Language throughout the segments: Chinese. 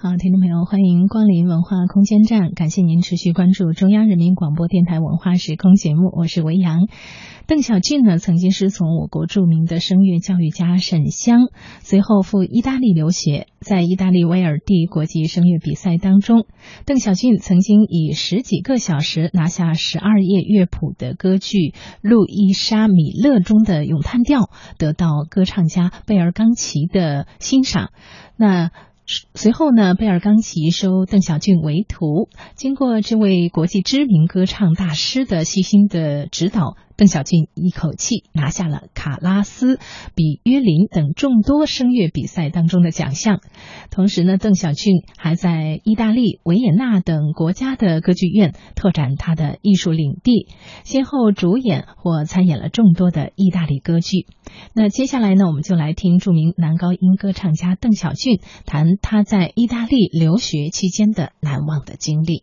好，听众朋友，欢迎光临文化空间站，感谢您持续关注中央人民广播电台文化时空节目，我是维扬。邓小俊呢，曾经师从我国著名的声乐教育家沈湘，随后赴意大利留学，在意大利威尔第国际声乐比赛当中，邓小俊曾经以十几个小时拿下十二页乐谱的歌剧《路易莎米勒》中的咏叹调，得到歌唱家贝尔冈奇的欣赏。那随后呢，贝尔冈奇收邓小俊为徒，经过这位国际知名歌唱大师的细心的指导。邓小俊一口气拿下了卡拉斯、比约林等众多声乐比赛当中的奖项。同时呢，邓小俊还在意大利维也纳等国家的歌剧院拓展他的艺术领地，先后主演或参演了众多的意大利歌剧。那接下来呢，我们就来听著名男高音歌唱家邓小俊谈他在意大利留学期间的难忘的经历。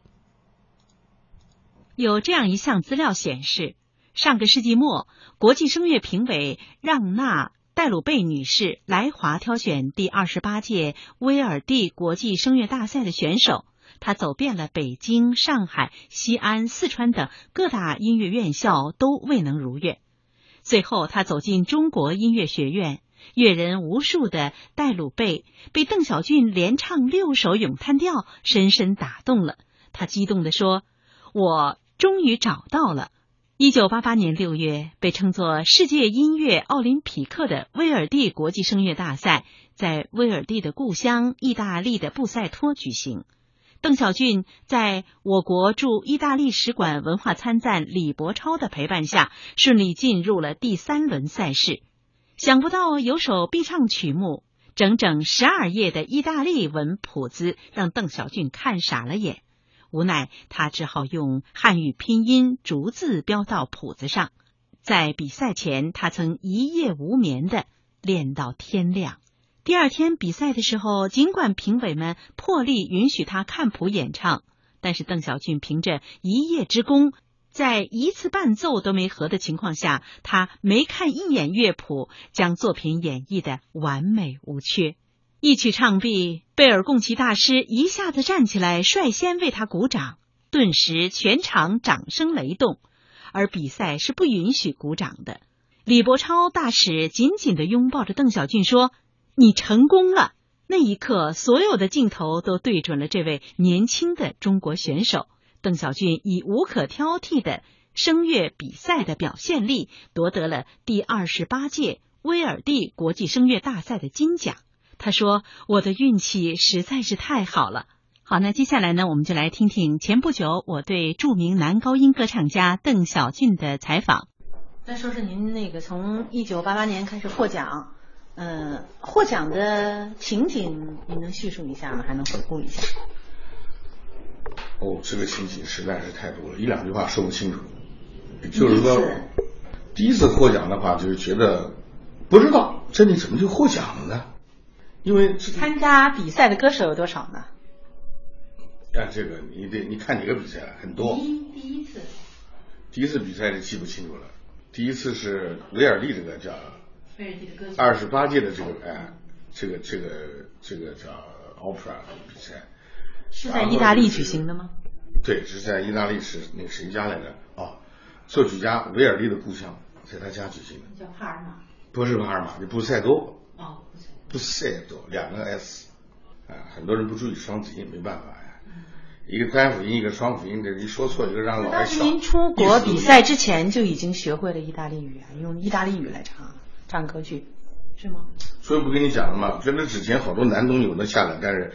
有这样一项资料显示。上个世纪末，国际声乐评委让娜·戴鲁贝女士来华挑选第二十八届威尔第国际声乐大赛的选手。她走遍了北京、上海、西安、四川等各大音乐院校，都未能如愿。最后，她走进中国音乐学院，阅人无数的戴鲁贝被邓小俊连唱六首咏叹调深深打动了。他激动地说：“我终于找到了。”一九八八年六月，被称作世界音乐奥林匹克的威尔第国际声乐大赛在威尔第的故乡意大利的布塞托举行。邓小俊在我国驻意大利使馆文化参赞李伯超的陪伴下，顺利进入了第三轮赛事。想不到有首必唱曲目，整整十二页的意大利文谱子，让邓小俊看傻了眼。无奈，他只好用汉语拼音逐字标到谱子上。在比赛前，他曾一夜无眠的练到天亮。第二天比赛的时候，尽管评委们破例允许他看谱演唱，但是邓小俊凭着一夜之功，在一次伴奏都没合的情况下，他没看一眼乐谱，将作品演绎的完美无缺。一曲唱毕，贝尔贡奇大师一下子站起来，率先为他鼓掌，顿时全场掌声雷动。而比赛是不允许鼓掌的。李伯超大使紧紧的拥抱着邓小俊，说：“你成功了！”那一刻，所有的镜头都对准了这位年轻的中国选手。邓小俊以无可挑剔的声乐比赛的表现力，夺得了第二十八届威尔第国际声乐大赛的金奖。他说：“我的运气实在是太好了。”好，那接下来呢，我们就来听听前不久我对著名男高音歌唱家邓小俊的采访。再说说您那个从一九八八年开始获奖，呃，获奖的情景，您能叙述一下吗？还能回顾一下？哦，这个情景实在是太多了，一两句话说不清楚。就是说，第一次获奖的话，就是觉得不知道这里怎么就获奖了呢？因为参加比赛的歌手有多少呢？啊，这个你得你看哪个比赛了，很多。第第一次，第一次比赛就记不清楚了。第一次是威尔利这个叫威尔第的歌二十八届的这个哎，这个这个这个叫 opera 比赛，是在意大利举行的吗？对，是在意大利是那个谁家来着？哦，作曲家维尔利的故乡，在他家举行的。叫帕尔马？不是帕尔马，就布塞多。哦。多两个 s，啊，很多人不注意双子音，没办法呀。一个单辅音，一个双辅音，这一说错一个让老外笑。您出国比赛之前就已经学会了意大利语啊，用意大利语来唱唱歌剧，是吗？所以不跟你讲了吗？觉得之前好多男东有的下来，但是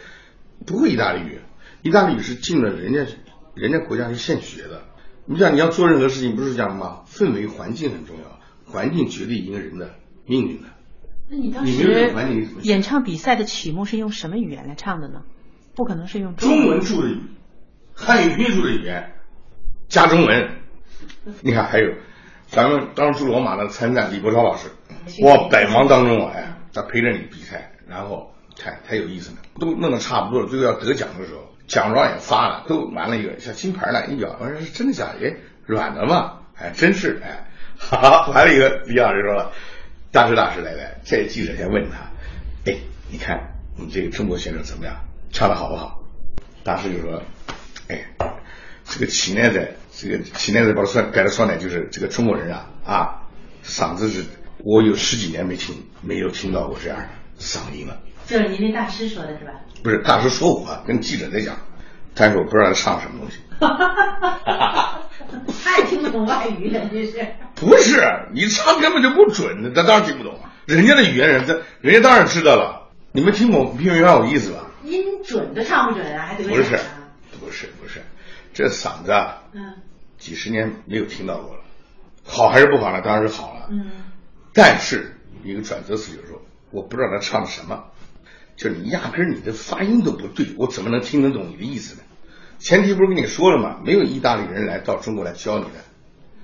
不会意大利语。意大利语是进了人家人家国家是现学的。你想你要做任何事情，不是讲吗？氛围环境很重要，环境决定一个人的命运的。那你当时演唱比赛的曲目是用什么语言来唱的呢？不可能是用中文注的语，汉语拼注的语言加中文。你看，还有咱们当初罗马的参战李伯超老师，我百忙当中哎，他陪着你比赛，然后看太有意思了，都弄得差不多了，最后要得奖的时候，奖状也发了，都完了一个小金牌了，一咬，我说是真的假的？哎，软的嘛？哎，真是哎，好，完了一个李老师说了。大师大师来来，这记者先问他，哎，你看你这个中国选手怎么样？唱的好不好？大师就说，哎，这个齐奈的，这个齐奈的把说改了说呢，就是这个中国人啊啊，嗓子是，我有十几年没听没有听到过这样的嗓音了。就是您那大师说的是吧？不是大师说我跟记者在讲，但是我不知道他唱什么东西。他也听不懂外语，了，这是。不是你唱根本就不准，他当然听不懂。人家的语言人，他人家当然知道了。你们听懂听明白我意思吧？音准的唱不准啊，还得不是不是不是，这嗓子啊，嗯，几十年没有听到过了，好还是不好呢？当然是好了，嗯。但是一个转折词就是说，我不知道他唱的什么，就是你压根儿你的发音都不对，我怎么能听得懂你的意思呢？前提不是跟你说了吗？没有意大利人来到中国来教你的，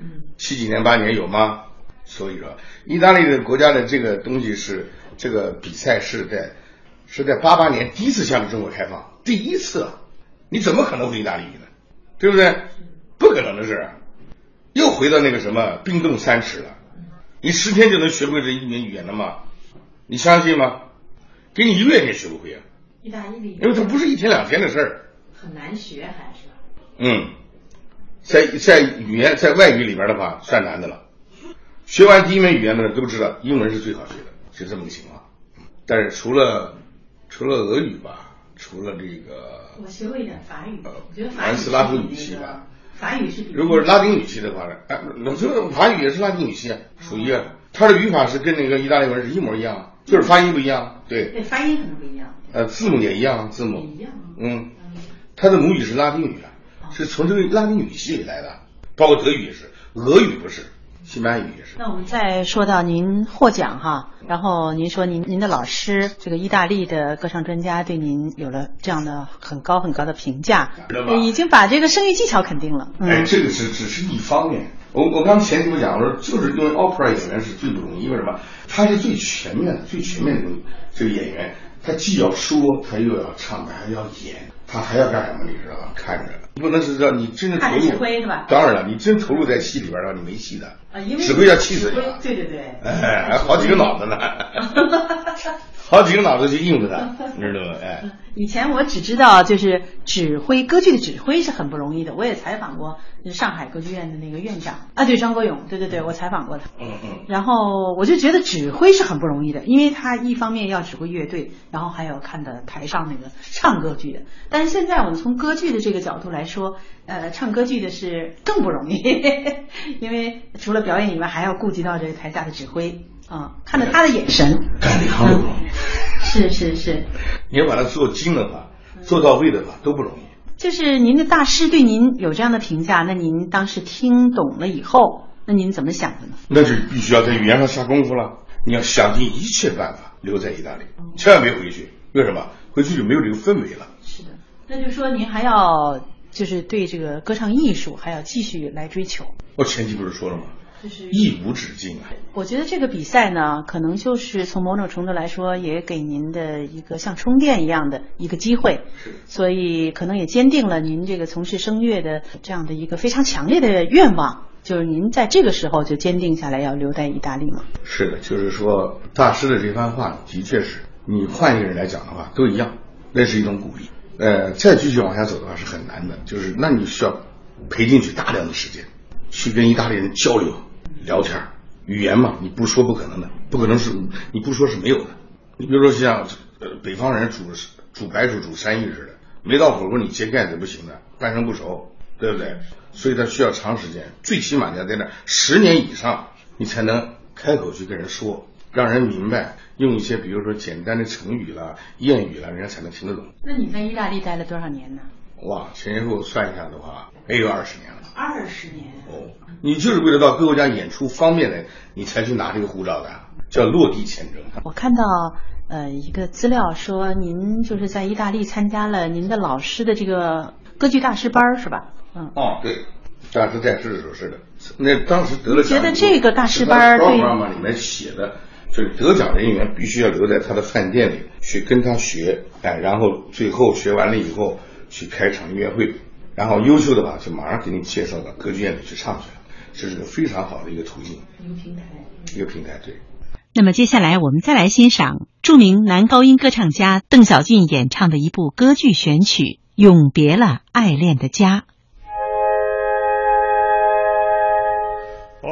嗯，七几年八年有吗？所以说，意大利的国家的这个东西是这个比赛是在是在八八年第一次向中国开放，第一次，你怎么可能会意大利语呢？对不对？不可能的事，又回到那个什么冰冻三尺了。你十天就能学会这一门语言了吗？你相信吗？给你一个月你也学不会啊。意大利语，因为它不是一天两天的事儿。很难学还是？嗯，在在语言在外语里边的话算难的了。学完第一门语言的人都知道，英文是最好学的，是这么个情况。但是除了除了俄语吧，除了这个，我学过一点法语，我觉得法语是拉丁语系吧。法语是如果是拉丁语系的话呢？哎，那这法语也是拉丁语系啊，属于它的语法是跟那个意大利文是一模一样，就是发音不一样。对，对，发音可能不一样。呃，字母也一样，字母一样。嗯。他的母语是拉丁语啊，是从这个拉丁语系里来的，包括德语也是，俄语不是，西班牙语也是。那我们再说到您获奖哈，然后您说您您的老师这个意大利的歌唱专家对您有了这样的很高很高的评价，已经把这个声乐技巧肯定了。哎，这个只只是一方面。我我刚前几我讲，我说就是因为 opera 演员是最不容易，为什么？他是最全面的、最全面的这个演员，他既要说，他又要唱，他还要演。他还要干什么？你知道吗？看着，不能是让你真的投入。指挥是吧？当然了，你真投入在戏里边的话，你没戏的。啊，因为指挥要气死你。对对对。哎，好几个脑子呢。好几个脑子去应付他，你知道吗？哎，以前我只知道就是指挥歌剧的指挥是很不容易的。我也采访过上海歌剧院的那个院长啊，对张国勇，对对对，我采访过他。嗯嗯。然后我就觉得指挥是很不容易的，因为他一方面要指挥乐队，然后还有看的台上那个唱歌剧的。但是现在我们从歌剧的这个角度来说，呃，唱歌剧的是更不容易，因为除了表演以外，还要顾及到这个台下的指挥。啊，看着他的眼神，干哪行都不容易。是是是，你要把它做精的话，做到位的话都不容易。就是您的大师对您有这样的评价，那您当时听懂了以后，那您怎么想的呢？那就必须要在语言上下功夫了。你要想尽一切办法留在意大利，千万别回去。为什么？回去就没有这个氛围了。是的，那就说您还要就是对这个歌唱艺术还要继续来追求。我前期不是说了吗？就是一无止境啊！我觉得这个比赛呢，可能就是从某种程度来说，也给您的一个像充电一样的一个机会。是。所以可能也坚定了您这个从事声乐的这样的一个非常强烈的愿望，就是您在这个时候就坚定下来要留在意大利吗。是的，就是说大师的这番话的确是你换一个人来讲的话都一样，那是一种鼓励。呃，再继续往下走的话是很难的，就是那你需要赔进去大量的时间，去跟意大利人交流。聊天语言嘛，你不说不可能的，不可能是你不说是没有的。你比如说像呃北方人煮煮白薯煮山芋似的，没到火候你揭盖子不行的，半生不熟，对不对？所以它需要长时间，最起码你要在那十年以上，你才能开口去跟人说，让人明白，用一些比如说简单的成语啦、谚语啦，人家才能听得懂。那你在意大利待了多少年呢？哇，前前后后算一下的话，也有二十年了。二十年哦，你就是为了到各国家演出方便的，你才去拿这个护照的，叫落地签证。我看到呃一个资料说，您就是在意大利参加了您的老师的这个歌剧大师班，是吧？嗯。哦，对，大师在世的时候是的。那当时得了奖。觉得这个大师班对。里面写的，就是得奖人员必须要留在他的饭店里去跟他学，哎，然后最后学完了以后去开场音乐会。然后优秀的吧，就马上给你介绍到歌剧院里去唱去了，这是个非常好的一个途径，一个平台，一个平台，对。那么接下来我们再来欣赏著名男高音歌唱家邓小俊演唱的一部歌剧选曲《永别了爱恋的家》。接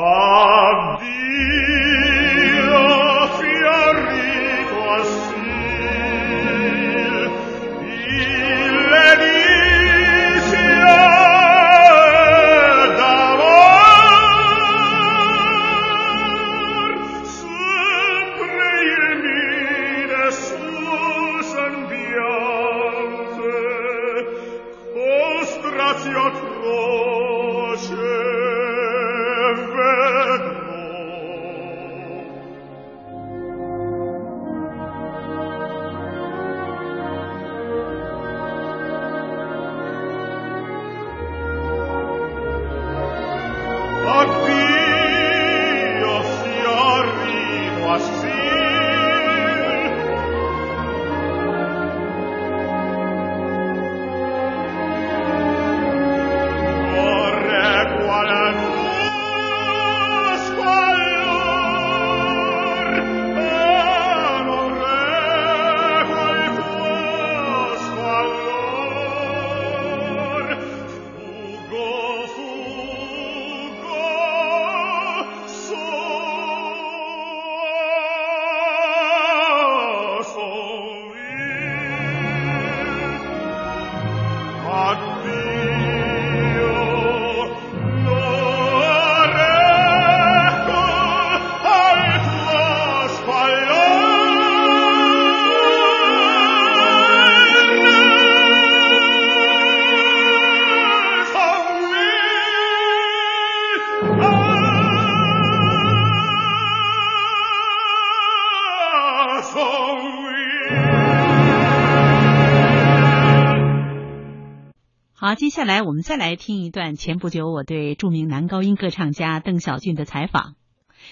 下来我们再来听一段前不久我对著名男高音歌唱家邓小俊的采访。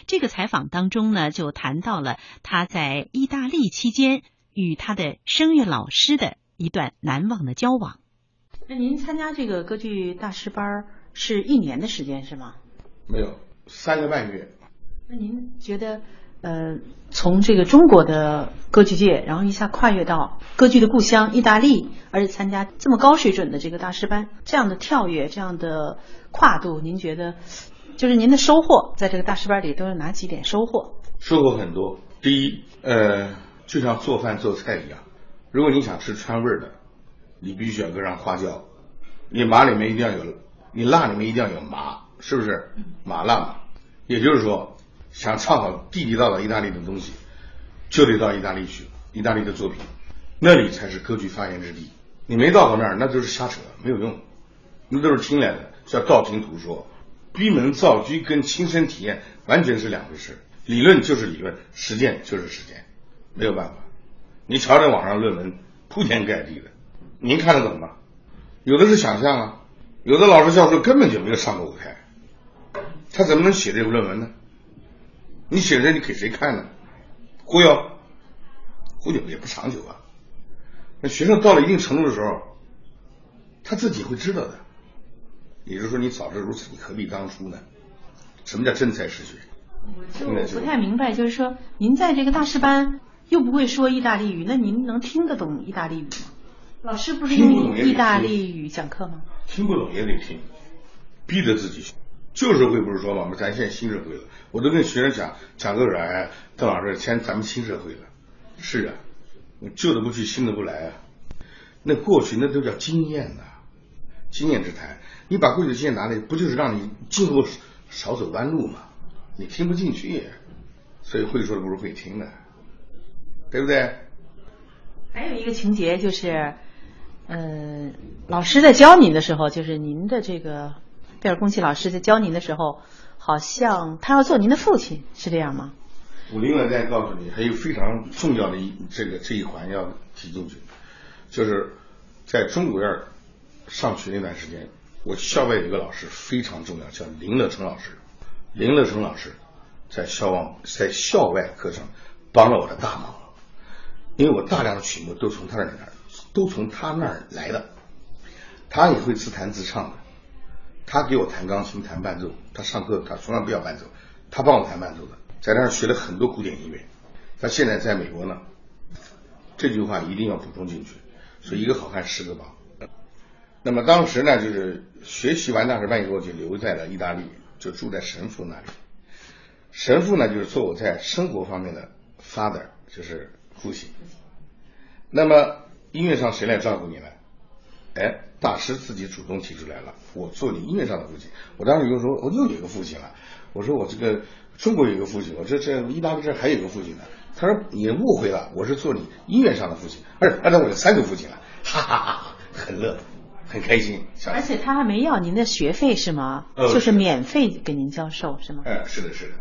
这个采访当中呢，就谈到了他在意大利期间与他的声乐老师的一段难忘的交往。那您参加这个歌剧大师班是一年的时间是吗？没有，三个半月。那您觉得？呃，从这个中国的歌剧界，然后一下跨越到歌剧的故乡意大利，而且参加这么高水准的这个大师班，这样的跳跃，这样的跨度，您觉得就是您的收获，在这个大师班里都有哪几点收获？收获很多。第一，呃，就像做饭做菜一样，如果你想吃川味的，你必须要搁上花椒，你麻里面一定要有，你辣里面一定要有麻，是不是？麻辣嘛，也就是说。想唱好地地道道意大利的东西，就得到意大利去。意大利的作品，那里才是歌剧发源之地。你没到过那儿，那就是瞎扯，没有用，那都是听来的，叫道听途说。闭门造车跟亲身体验完全是两回事。理论就是理论，实践就是实践，没有办法。你瞧这网上论文铺天盖地的，您看得懂吗？有的是想象啊，有的老师教授根本就没有上过舞台，他怎么能写这个论文呢？你写这你给谁看呢？忽悠，忽悠也不长久啊。那学生到了一定程度的时候，他自己会知道的。也就是说，你早知如此，你何必当初呢？什么叫真才实学？我就不太明白，就是说，您在这个大师班又不会说意大利语，那您能听得懂意大利语吗？老师不是用意大利语讲课吗？听不懂也得听，逼着自己学。旧社会不是说嘛？我们咱现在新社会了，我都跟学生讲讲个哎，邓老师，现咱们新社会了，是啊，旧的不去，新的不来啊。那过去那都叫经验呐，经验之谈。你把过去的经验拿来，不就是让你今后少走弯路吗？你听不进去，所以会说的不如会听的，对不对？还有一个情节就是，嗯，老师在教您的时候，就是您的这个。贝尔公奇老师在教您的时候，好像他要做您的父亲，是这样吗？我另外再告诉你，还有非常重要的一这个这一环要提进去，就是在中国院上学那段时间，我校外有一个老师非常重要，叫林乐成老师。林乐成老师在校外在校外课程帮了我的大忙，因为我大量的曲目都从他那儿都从他那儿来的，他也会自弹自唱的。他给我弹钢琴、弹伴奏，他上课他从来不要伴奏，他帮我弹伴奏的。在那儿学了很多古典音乐。他现在在美国呢。这句话一定要补充进去，说一个好汉十个帮。那么当时呢，就是学习完大师班以后，就留在了意大利，就住在神父那里。神父呢，就是做我在生活方面的 father，就是父亲。那么音乐上谁来照顾你呢？哎，大师自己主动提出来了，我做你音乐上的父亲。我当时就说，我又有一个父亲了。我说我这个中国有一个父亲，我这这意大利这还有一个父亲呢。他说你误会了，我是做你音乐上的父亲，而且而且我有三个父亲了，哈哈哈，很乐。很开心，而且他还没要您的学费是吗？呃，就是免费给您教授是吗？哎，是的，是的。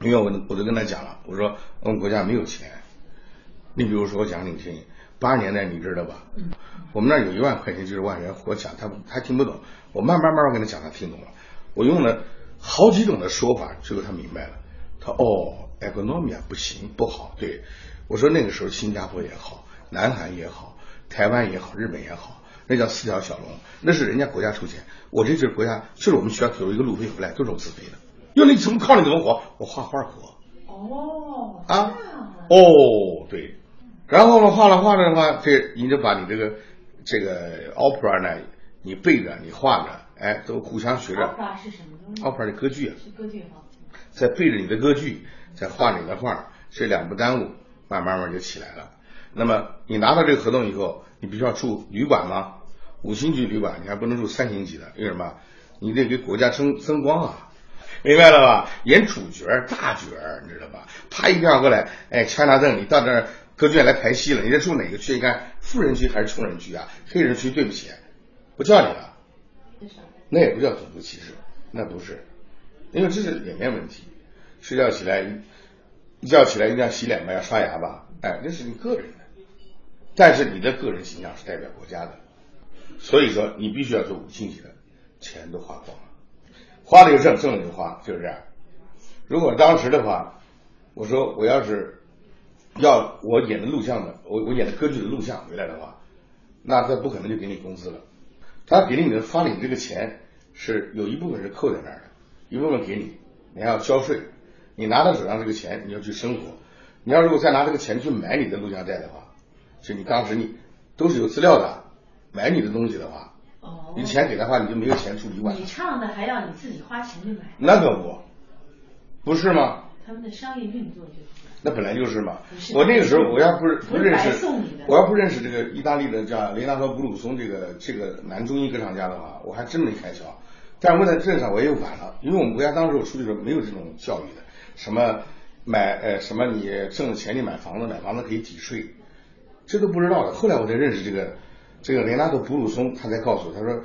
因为我我都跟他讲了，我说我们国家没有钱。你比如说，我讲给你听，八十年代你知道吧？嗯。我们那儿有一万块钱就是万元，我讲他他听不懂，我慢慢慢慢跟他讲，他听懂了。我用了好几种的说法，最后他明白了。他哦，economy 不行不好。对，我说那个时候新加坡也好，南韩也好，台湾也好，日本也好。那叫四条小龙，那是人家国家出钱，我这就是国家，就是我们学校有一个路费回来，都是我自费的。用你怎么靠你怎么活？我画画活。哦。啊。哦，对。然后呢，画了画了的话，这你就把你这个这个 opera 呢，你背着，你画着，哎，都互相学着。opera 是什么东西？opera 是歌剧啊。是歌剧哈。再背着你的歌剧，在画你的画，这两不耽误，慢慢慢就起来了。那么你拿到这个合同以后，你必须要住旅馆吗？五星级旅馆，你还不能住三星级的，为什么？你得给国家增增光啊，明白了吧？演主角大角你知道吧？啪一票过来，哎，签拿证，你到这儿歌剧院来排戏了，你得住哪个区？你看富人区还是穷人区啊？黑人区，对不起，不叫你了。那也不叫种族歧视，那不是，因为这是脸面问题。睡觉起来，一觉起来一定要洗脸吧，要刷牙吧？哎，那是你个人的，但是你的个人形象是代表国家的。所以说，你必须要做五星级的，钱都花光了，花了就挣，挣了就花，就是这样。如果当时的话，我说我要是要我演的录像的，我我演的歌剧的录像回来的话，那他不可能就给你工资了。他给你的发你这个钱是有一部分是扣在那儿的，一部分给你，你还要交税。你拿到手上这个钱，你要去生活。你要如果再拿这个钱去买你的录像带的话，就你当时你都是有资料的。买你的东西的话，哦，你钱给的话，你就没有钱出一万。你唱的还要你自己花钱去买？那可不，不是吗？他们的商业运作就是。那本来就是嘛。我那个时候我要不是不认识，我要不认识这个意大利的叫雷纳托·布鲁松这个这个男中音歌唱家的话，我还真没开窍。但是我在镇上我也晚了，因为我们国家当时我出去的时候没有这种教育的，什么买呃什么你挣了钱你买房子，买房子可以抵税，这都不知道的。后来我才认识这个。这个雷纳多·布鲁松他才告诉我，他说：“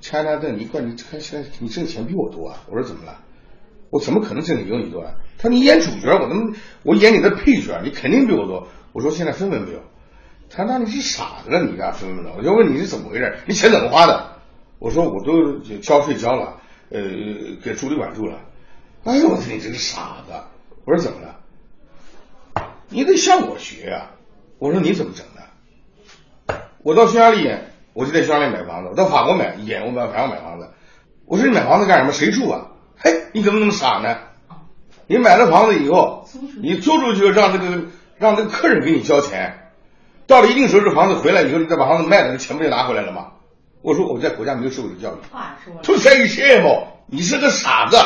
钱纳顿，你怪你看现在你挣钱比我多啊？”我说：“怎么了？我怎么可能挣的有你多？”啊？他说：“你演主角，我能我演你的配角，你肯定比我多。”我说：“现在分文没有。”他说：“那你是傻子了，你干分文了？”我就问你是怎么回事？你钱怎么花的？我说：“我都交税交了，呃，给住旅馆住了。”哎呦，我说你这个傻子！我说怎么了？你得向我学呀！我说你怎么整的？我到匈牙利演，我就在匈牙利买房子；我到法国买演，我买法国买房子。我说你买房子干什么？谁住啊？嘿，你怎么那么傻呢？你买了房子以后，你租出去让这个让这个客人给你交钱，到了一定时候，这房子回来以后，你再把房子卖了，这钱不就拿回来了吗？我说我在国家没有受过教育。话说，To say shame，你是个傻子。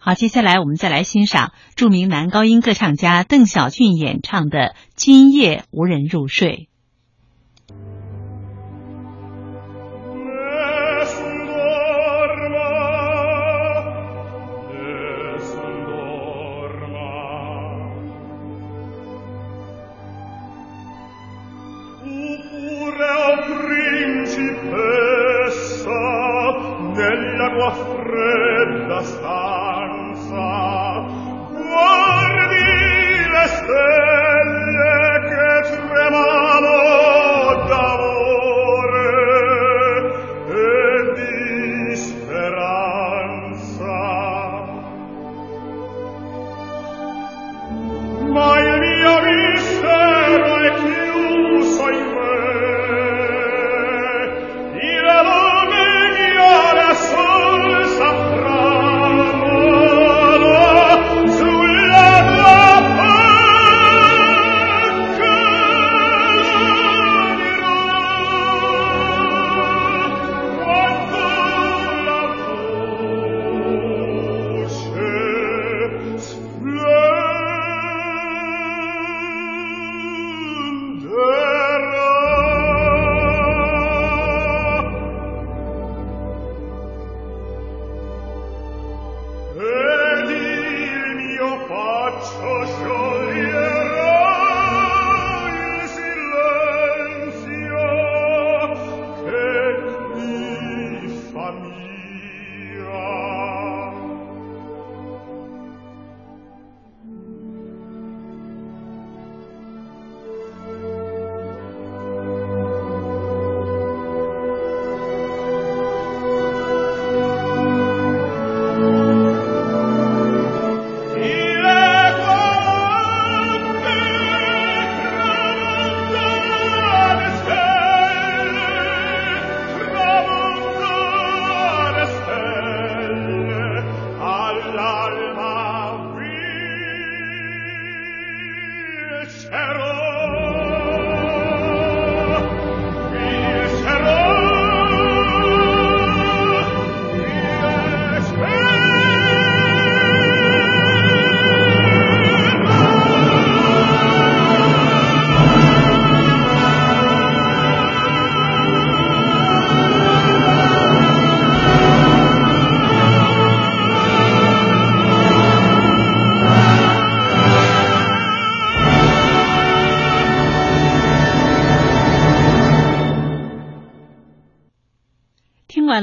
好，接下来我们再来欣赏著名男高音歌唱家邓小俊演唱的《今夜无人入睡》。tua fredda stanza guardi le stelle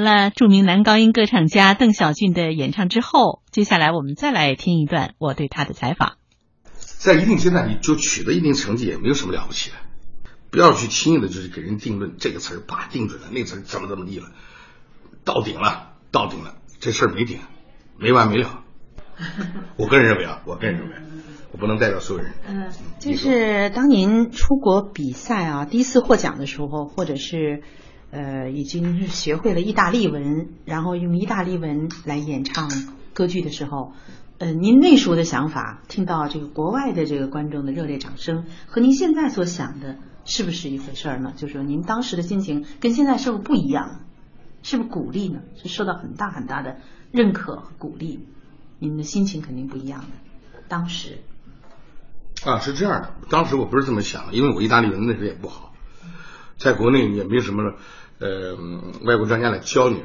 了著名男高音歌唱家邓小俊的演唱之后，接下来我们再来听一段我对他的采访。在一定阶段，你就取得一定成绩也没有什么了不起的，不要去轻易的就是给人定论这个词儿把定准了，那词儿怎么怎么地了，到顶了，到顶了，这事儿没顶，没完没了。我个人认为啊，我个人认为，我不能代表所有人。嗯，就是当您出国比赛啊，第一次获奖的时候，或者是呃已经是学会了意大利文，然后用意大利文来演唱歌剧的时候，呃，您那时候的想法，听到这个国外的这个观众的热烈掌声，和您现在所想的是不是一回事儿呢？就是说您当时的心情跟现在是不是不一样？是不是鼓励呢？是受到很大很大的认可和鼓励？您的心情肯定不一样的。当时啊，是这样的，当时我不是这么想，因为我意大利文那时候也不好，在国内也没什么呃外国专家来教你。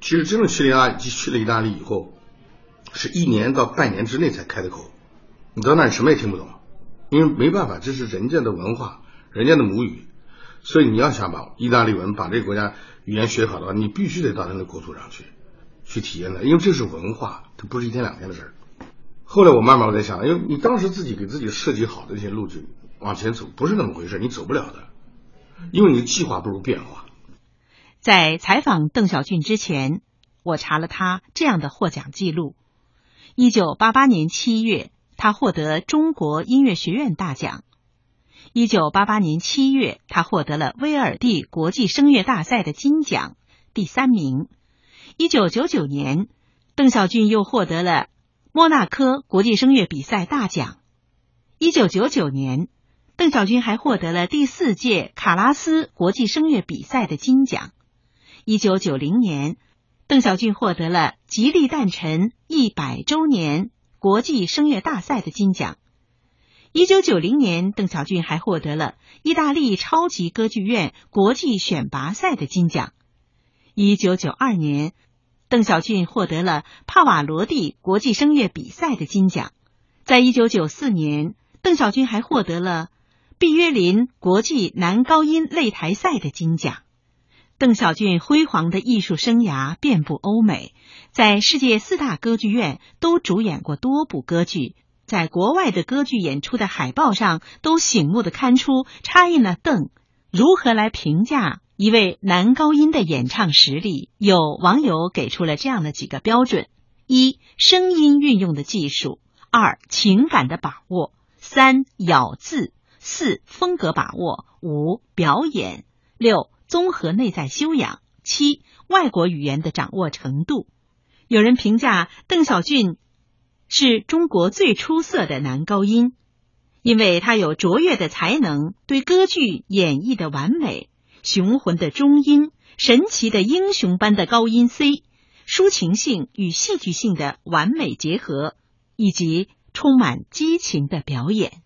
其实真正去了意大，去了意大利以后，是一年到半年之内才开的口。你到那儿什么也听不懂，因为没办法，这是人家的文化，人家的母语，所以你要想把意大利文把这个国家语言学好的话，你必须得到他的国土上去去体验的，因为这是文化，它不是一天两天的事儿。后来我慢慢我在想，因为你当时自己给自己设计好的那些路径往前走，不是那么回事，你走不了的，因为你的计划不如变化。在采访邓小俊之前，我查了他这样的获奖记录：一九八八年七月，他获得中国音乐学院大奖；一九八八年七月，他获得了威尔第国际声乐大赛的金奖，第三名；一九九九年，邓小俊又获得了莫纳科国际声乐比赛大奖；一九九九年，邓小军还获得了第四届卡拉斯国际声乐比赛的金奖。一九九零年，邓小俊获得了吉利诞辰一百周年国际声乐大赛的金奖。一九九零年，邓小俊还获得了意大利超级歌剧院国际选拔赛的金奖。一九九二年，邓小俊获得了帕瓦罗蒂国际声乐比赛的金奖。在一九九四年，邓小俊还获得了毕约林国际男高音擂台赛的金奖。邓小俊辉煌的艺术生涯遍布欧美，在世界四大歌剧院都主演过多部歌剧，在国外的歌剧演出的海报上都醒目的看出插印了邓。如何来评价一位男高音的演唱实力？有网友给出了这样的几个标准：一、声音运用的技术；二、情感的把握；三、咬字；四、风格把握；五、表演；六。综合内在修养，七外国语言的掌握程度。有人评价邓小俊是中国最出色的男高音，因为他有卓越的才能，对歌剧演绎的完美，雄浑的中音，神奇的英雄般的高音 C，抒情性与戏剧性的完美结合，以及充满激情的表演。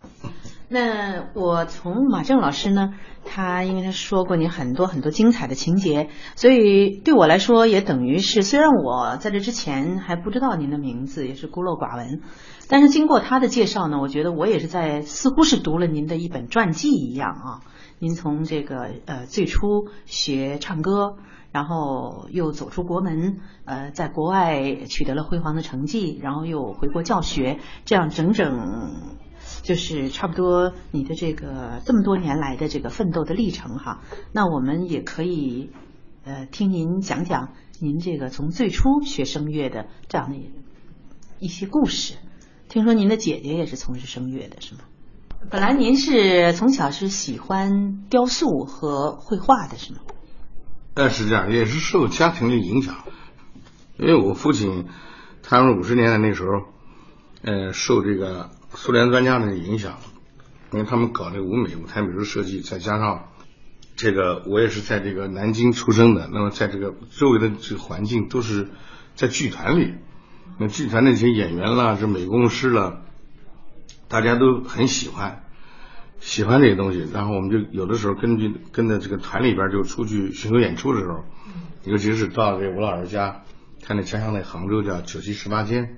那我从马正老师呢，他因为他说过你很多很多精彩的情节，所以对我来说也等于是，虽然我在这之前还不知道您的名字，也是孤陋寡闻，但是经过他的介绍呢，我觉得我也是在似乎是读了您的一本传记一样啊。您从这个呃最初学唱歌，然后又走出国门，呃，在国外取得了辉煌的成绩，然后又回国教学，这样整整。就是差不多你的这个这么多年来的这个奋斗的历程哈，那我们也可以呃听您讲讲您这个从最初学声乐的这样的一些故事。听说您的姐姐也是从事声乐的，是吗？本来您是从小是喜欢雕塑和绘画的，是吗？呃，是这样，也是受家庭的影响，因为我父亲他们五十年代那时候，呃，受这个。苏联专家的影响，因为他们搞那个舞美舞台美术设计，再加上这个我也是在这个南京出生的，那么在这个周围的这个环境都是在剧团里，那剧团那些演员啦，这美工师啦，大家都很喜欢，喜欢这些东西，然后我们就有的时候根据跟着这个团里边就出去巡回演出的时候，尤其是到这吴老师家，他那家乡在杭州叫九七十八间。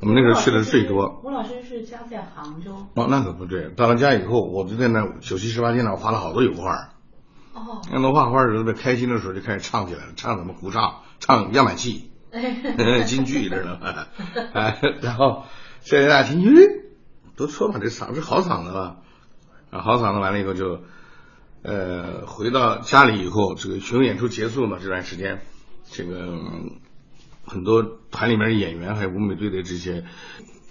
我们那时候去的最多。吴老师是家在杭州。哦，那可不对。到了家以后，我就在那九七十八间那画了好多油画。哦，那能画画的时候特别开心的时候就开始唱起来了，唱什么胡唱，唱样板戏，京剧知道吗？哎，然后现在大家听，咦，都说嘛，这嗓子好嗓子了？啊，好嗓子完了以后就，呃，回到家里以后，这个巡回演出结束嘛，这段时间，这个很多团里面的演员还有舞美队的这些，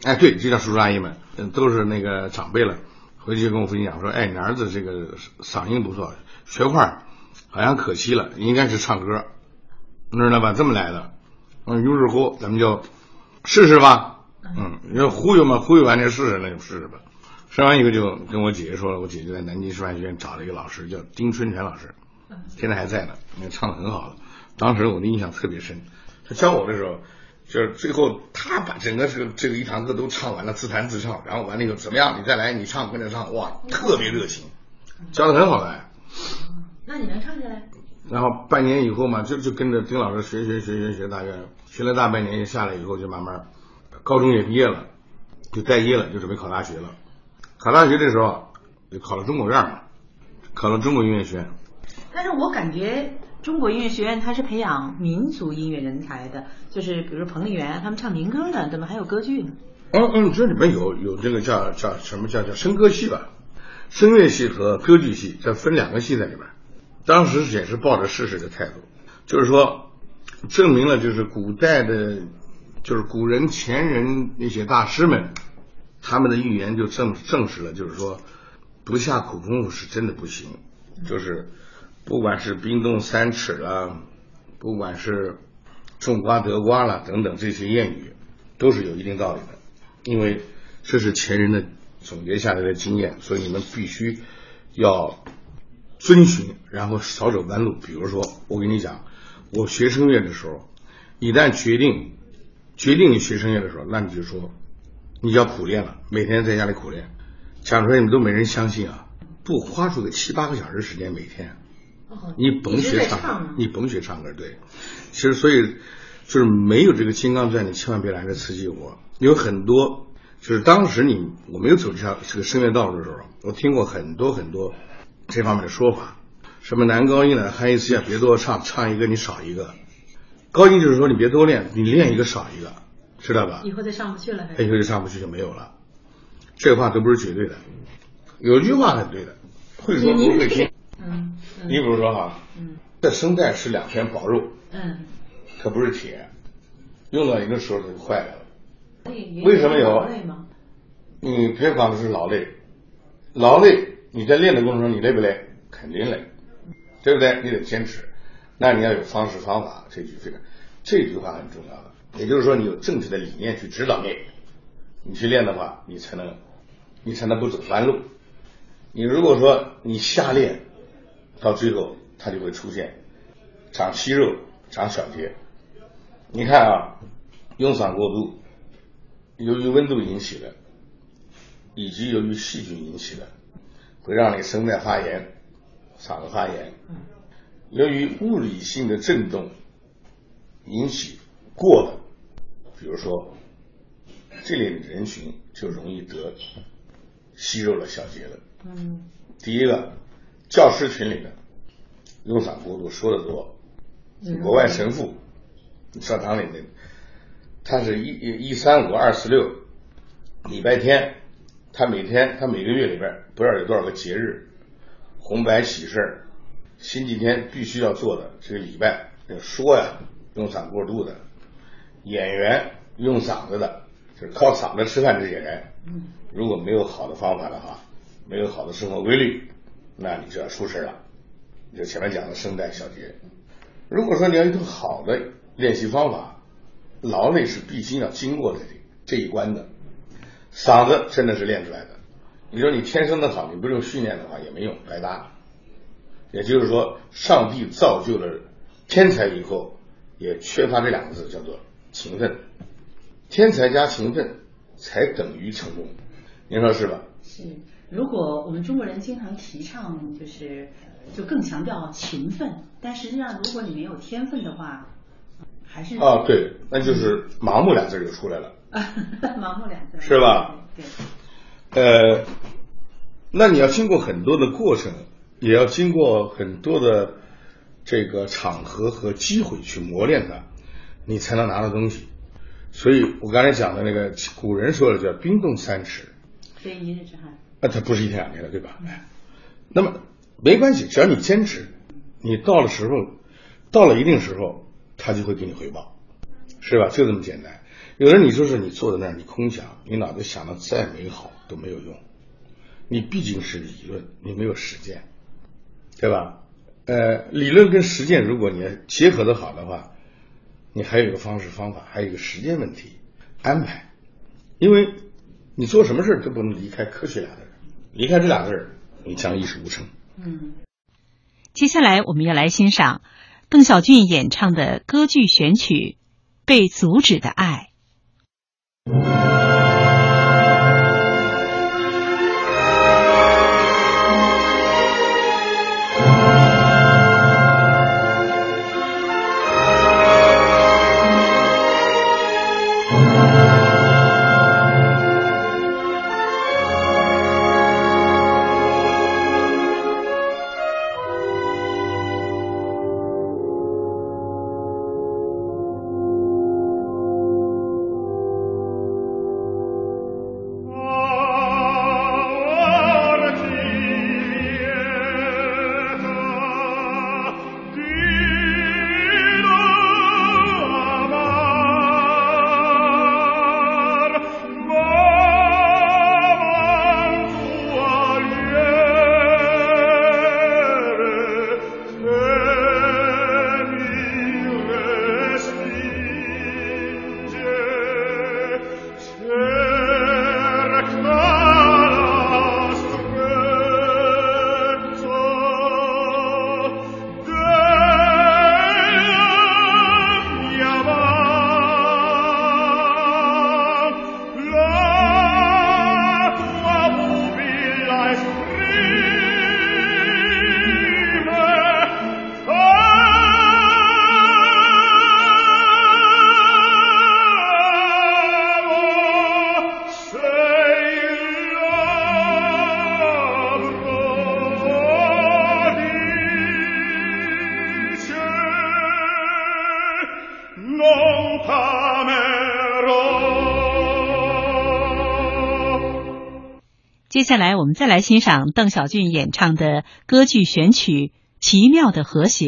哎，对，这叫叔叔阿姨们，嗯，都是那个长辈了。回去就跟我父亲讲说，哎，你儿子这个嗓音不错，学块好像可惜了，应该是唱歌，你知道吧？这么来的。嗯，于是乎咱们就试试吧。嗯，你说忽悠嘛，忽悠完就试试，那就试试吧。试完以后就跟我姐姐说了，我姐姐在南京师范学院找了一个老师，叫丁春泉老师，现在还在呢，唱的很好了。当时我的印象特别深，他教我的时候。就是最后他把整个这个这个一堂课都唱完了，自弹自唱，然后完了以后怎么样？你再来，你唱跟着唱，哇，特别热情，教的很好的。那你能唱下来？然后半年以后嘛，就就跟着丁老师学学学学学，大概学了大半年，下来以后就慢慢，高中也毕业了，就待业了，就准备考大学了。考大学的时候就考了中国院嘛，考了中国音乐学院。但是我感觉。中国音乐学院它是培养民族音乐人才的，就是比如彭丽媛他们唱民歌的，怎么还有歌剧呢？嗯嗯，这里面有有这个叫叫什么叫叫声歌系吧，声乐系和歌剧系，这分两个系在里面。当时也是抱着试试的态度，就是说证明了就是古代的，就是古人前人那些大师们，他们的预言就证证实了，就是说不下苦功夫是真的不行，就是。不管是冰冻三尺了，不管是种瓜得瓜了等等这些谚语，都是有一定道理的，因为这是前人的总结下来的经验，所以你们必须要遵循，然后少走弯路。比如说，我跟你讲，我学声乐的时候，一旦决定决定你学声乐的时候，那你就说你要苦练了，每天在家里苦练，讲出来你们都没人相信啊！不花出个七八个小时时间每天。你甭学唱，你甭学唱歌，对。其实，所以就是没有这个金刚钻，你千万别来这瓷器活。有很多，就是当时你我没有走这条这个声乐道路的时候，我听过很多很多这方面的说法。什么男高音呢喊一次呀，别多唱，唱一个你少一个。高音就是说你别多练，你练一个少一个，知道吧？以后再上不去了。以后就上不去就没有了。这话都不是绝对的，有句话很对的，会说不会听。嗯，你比如说哈，嗯，这声带是两片薄肉，嗯，它不是铁，用到一个时候它就坏了。为什么有？你别光是劳累，劳累你在练的过程中你累不累？肯定累，对不对？你得坚持，那你要有方式方法。这句这个这句话很重要的，也就是说你有正确的理念去指导你，你去练的话，你才能你才能不走弯路。你如果说你瞎练。到最后，它就会出现长息肉、长小结。你看啊，用嗓过度，由于温度引起的，以及由于细菌引起的，会让你声带发炎、嗓子发炎。由于物理性的震动引起过的，比如说这类人群就容易得息肉了、小结了。嗯，第一个。教师群里的用嗓过度说的多，国外神父教堂里面，他是一一三五二四六礼拜天，他每天他每个月里边不知道有多少个节日，红白喜事星期天必须要做的这个礼拜要说呀，用嗓过度的演员用嗓子的，就是靠嗓子吃饭这些人，如果没有好的方法的话，没有好的生活规律。那你就要出事了，就前面讲的声带小结。如果说你要一个好的练习方法，劳累是必经要经过的这一关的。嗓子真的是练出来的。你说你天生的好，你不用训练的话也没用，白搭。也就是说，上帝造就了天才以后，也缺乏这两个字，叫做勤奋。天才加勤奋才等于成功，您说是吧？是。如果我们中国人经常提倡，就是就更强调勤奋，但实际上如果你没有天分的话，还是啊，对，那就是盲目俩字就出来了。盲目俩字是吧？对。呃，那你要经过很多的过程，也要经过很多的这个场合和机会去磨练它，你才能拿到东西。所以我刚才讲的那个古人说的叫“冰冻三尺”，非一日之寒。那它不是一天两天的，对吧？哎，那么没关系，只要你坚持，你到了时候，到了一定时候，他就会给你回报，是吧？就这么简单。有的你就是你坐在那儿，你空想，你脑子想的再美好都没有用，你毕竟是理论，你没有实践，对吧？呃，理论跟实践，如果你结合的好的话。你还有一个方式方法，还有一个时间问题安排，因为你做什么事都不能离开科学俩字，离开这俩字你将一事无成。嗯。接下来我们要来欣赏邓小俊演唱的歌剧选曲《被阻止的爱》。接下来，我们再来欣赏邓小俊演唱的歌剧选曲《奇妙的和谐》。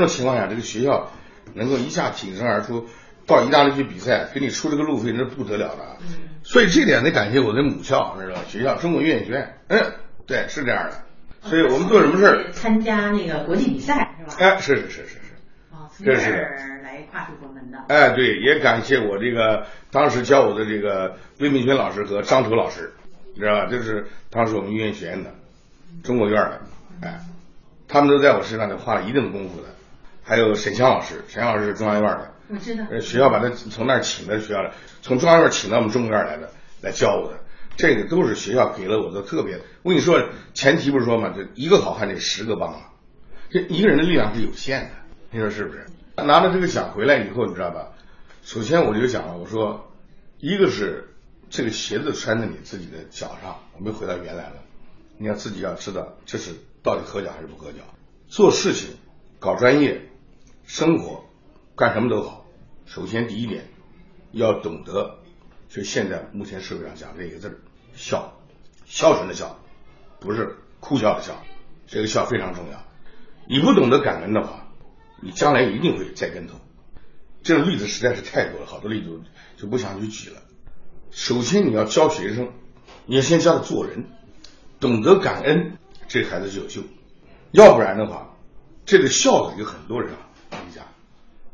种情况下，这个学校能够一下挺身而出，到意大利去比赛，给你出这个路费，那是不得了的。所以这点得感谢我的母校，知道吧？学校中国音乐学院，嗯，对，是这样的。所以我们做什么事儿，参加那个国际比赛是吧？哎，是是是是是。啊，从这是来跨出国门的。哎，对，也感谢我这个当时教我的这个魏明轩老师和张楚老师，你知道吧？就是当时我们音乐学院的，中国院的，哎，他们都在我身上得花了一定的功夫的。还有沈强老师，沈翔老师是中央院的，我知道。呃，学校把他从那儿请到学校来，从中央院请到我们中国院来的，来教我的。这个都是学校给了我的特别。我跟你说，前提不是说嘛，这一个好汉得十个帮啊，这一个人的力量是有限的，你说是不是？拿了这个奖回来以后，你知道吧？首先我就想了，我说，一个是这个鞋子穿在你自己的脚上，我们回到原来了。你要自己要知道这是到底合脚还是不合脚。做事情，搞专业，生活，干什么都好。首先第一点，要懂得，就现在目前社会上讲这个字儿孝，孝顺的孝，不是哭笑的笑，这个孝非常重要。你不懂得感恩的话，你将来一定会栽跟头。这种例子实在是太多了，好多例子就不想去举了。首先你要教学生，你要先教他做人，懂得感恩，这孩子就有救。要不然的话，这个孝子有很多人啊，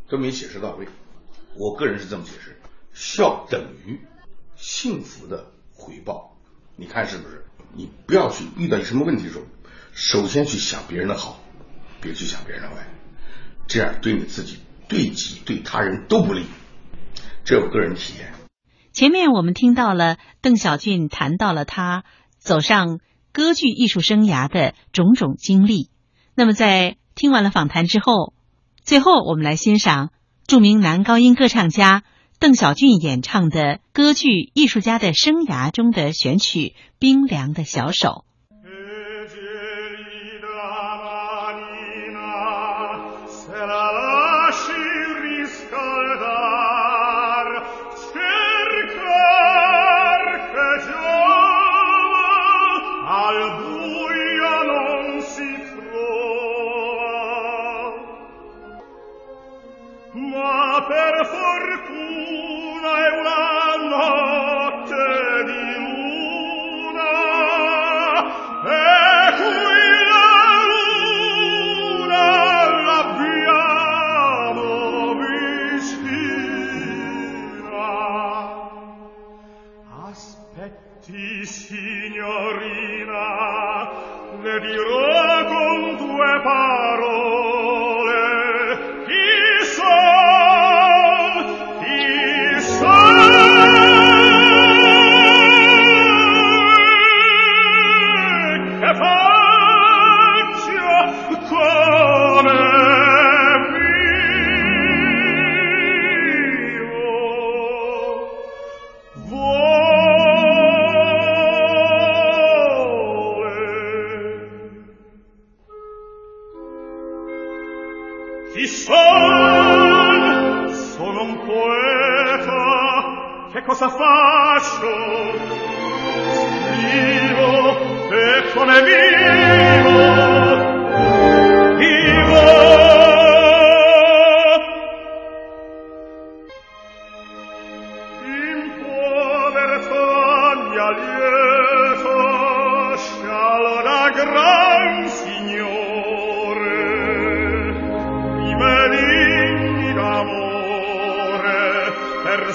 都没解释到位。我个人是这么解释：孝等于幸福的回报。你看是不是？你不要去遇到什么问题的时候，首先去想别人的好，别去想别人的坏，这样对你自己、对己、对他人都不利。这我个人体验。前面我们听到了邓小俊谈到了他走上歌剧艺术生涯的种种经历。那么在听完了访谈之后，最后我们来欣赏著名男高音歌唱家邓小俊演唱的歌剧艺术家的生涯中的选曲《冰凉的小手》。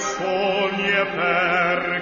sogni per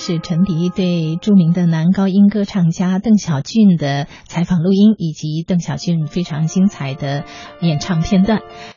是陈迪对著名的男高音歌唱家邓小俊的采访录音，以及邓小俊非常精彩的演唱片段。